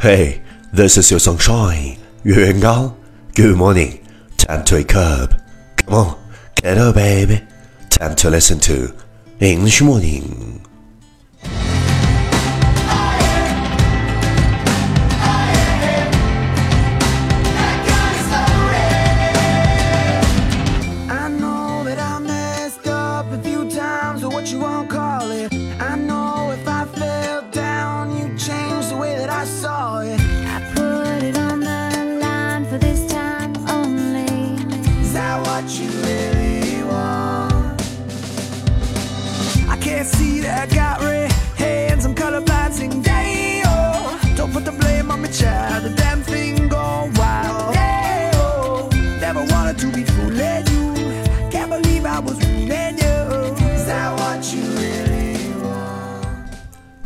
Hey, this is your sunshine, Yu Yuan Good morning. Time to wake up. Come on, get up, baby. Time to listen to English morning. Call it.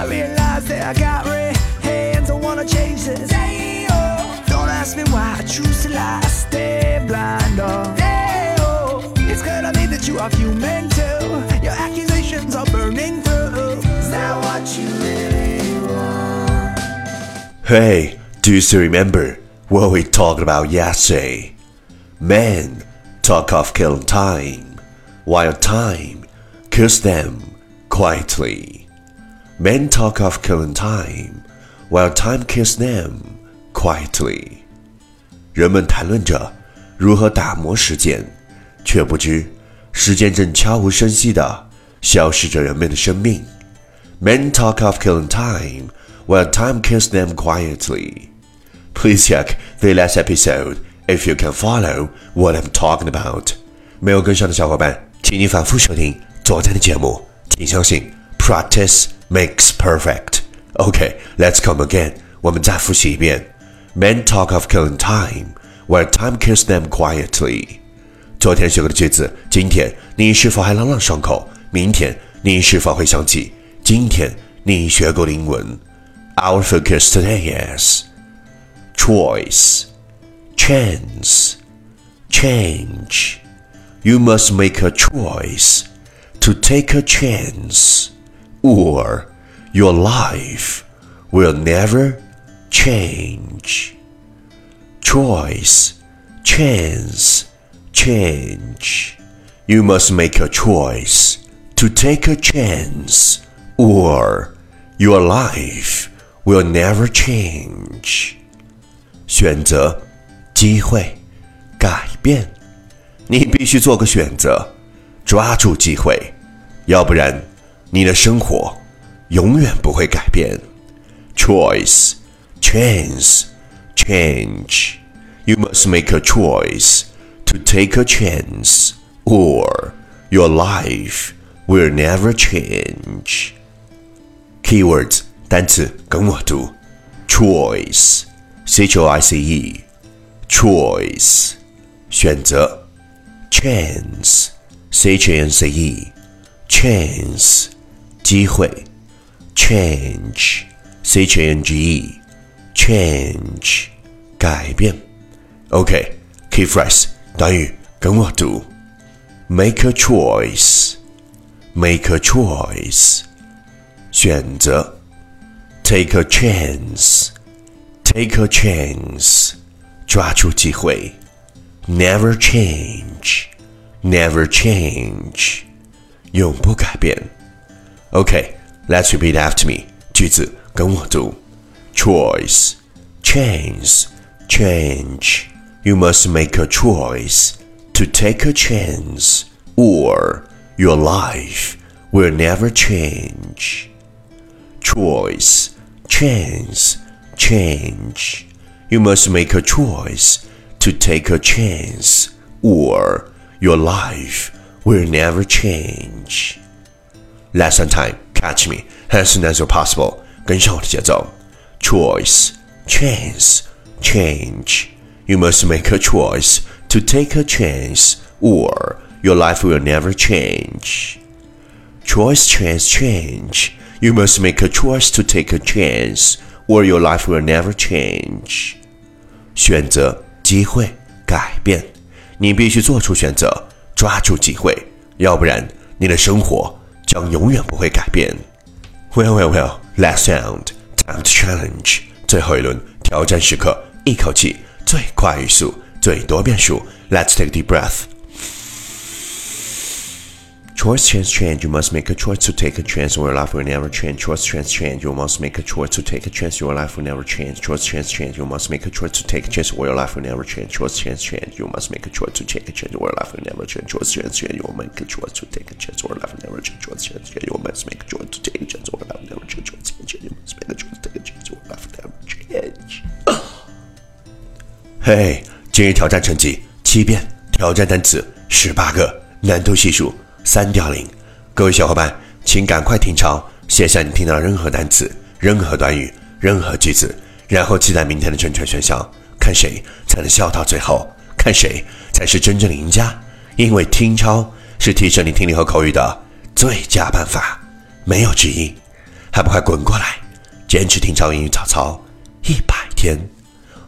I realize that I got red hands, I wanna change this. Oh. Don't ask me why I choose to lie, stay blind. Oh, oh. It's me that you are human too. Your accusations are burning through. Is that what you really want? Hey, do you still remember what we talked about yesterday? Men talk of killing time, while time kills them quietly. Men talk of killing time, while time kills them quietly. 人们谈论着如何打磨时间，却不知时间正悄无声息地消失着人们的生命。Men talk of killing time, while time kills them quietly. Please check the last episode if you can follow what I'm talking about. 没有跟上的小伙伴，请你反复收听昨天的节目。请相信，practice makes perfect. Okay, let's come again. 我们再复习一遍。Men talk of killing time, while time kills them quietly. 昨天学过的句子，今天你是否还朗朗上口？明天你是否会想起今天你学过的英文？Our focus today is choice, chance, change. You must make a choice to take a chance, or your life will never change. Choice, chance, change. You must make a choice to take a chance, or your life will never change. 选择、机会、改变，你必须做个选择，抓住机会，要不然 你的生活永远不会改变。Choice, chance, change. You must make a choice to take a chance, or your life will never change. Keywords 单词跟我读：choice, c h o i c e, choice 选择；chance, c h a n c e, chance 机会；change, c h a n g e, change 改变。OK, key phrase 短语跟我读：make a choice, make a choice 选择；take a chance, take a chance 抓住机会；never change, never change 永不改变。 OK, let's repeat after me 句子跟我读：choice, chance, change. You must make a choice to take a chance, or your life will never change. choice, chance, change. You must make a choice to take a chance, or your life will never change. Lesson time, catch me as soon as you're possible. 跟上我的节奏。Choice, chance, change. You must make a choice to take a chance, or your life will never change. Choice, chance, change. You must make a choice to take a chance, or your life will never change. 选择、机会、改变，你必须做出选择，抓住机会，要不然你的生活 将永远不会改变。Well, well, well. Last sound. Time to challenge. 最后一轮挑战时刻，一口气最快语速，最多变数。Let's take a deep breath. Choice, chance, change. You must make a choice to take a chance, or your life will never change. Choice, chance, change. You must make a choice to take a chance, your life will never change. Choice, chance, change. You must make a choice to take a chance, or your life will never change. Choice, chance, change. You must make a choice to take a chance, or your life will never change. Choice, chance, change. You will make a choice to take a chance, or your life will never change. Choice, chance, change. You must make a choice to take a chance, or your life will never change. Choice, chance, change. You must make a choice to take a chance, or your life will never change. 嘿，今日挑战成绩七遍，挑战单词十八个，难度系数 三点零。各位小伙伴，请赶快听抄，写下你听到的任何单词、任何短语、任何句子，然后记在明天的正确选项，看谁才能笑到最后，看谁才是真正的赢家。因为听抄是提升你听力和口语的最佳办法，没有之一。还不快滚过来，坚持听抄英语早操一百天，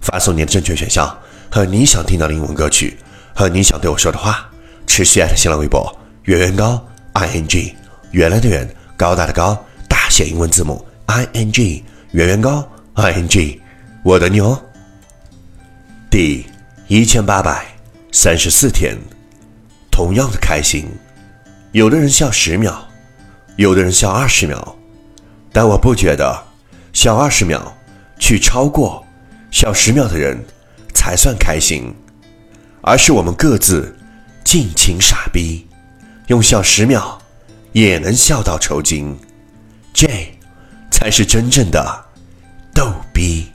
发送你的正确选项和你想听到的英文歌曲和你想对我说的话，持续艾特新浪微博圆圆高。i n g，原来的圆，高大的高，大写英文字母 i n g，圆圆高 i n g，我等你哦。第一千八百三十四天，同样的开心，有的人笑十秒，有的人笑二十秒，但我不觉得笑二十秒去超过笑十秒的人才算开心，而是我们各自尽情傻逼。用笑十秒，也能笑到抽筋，这才是真正的逗逼。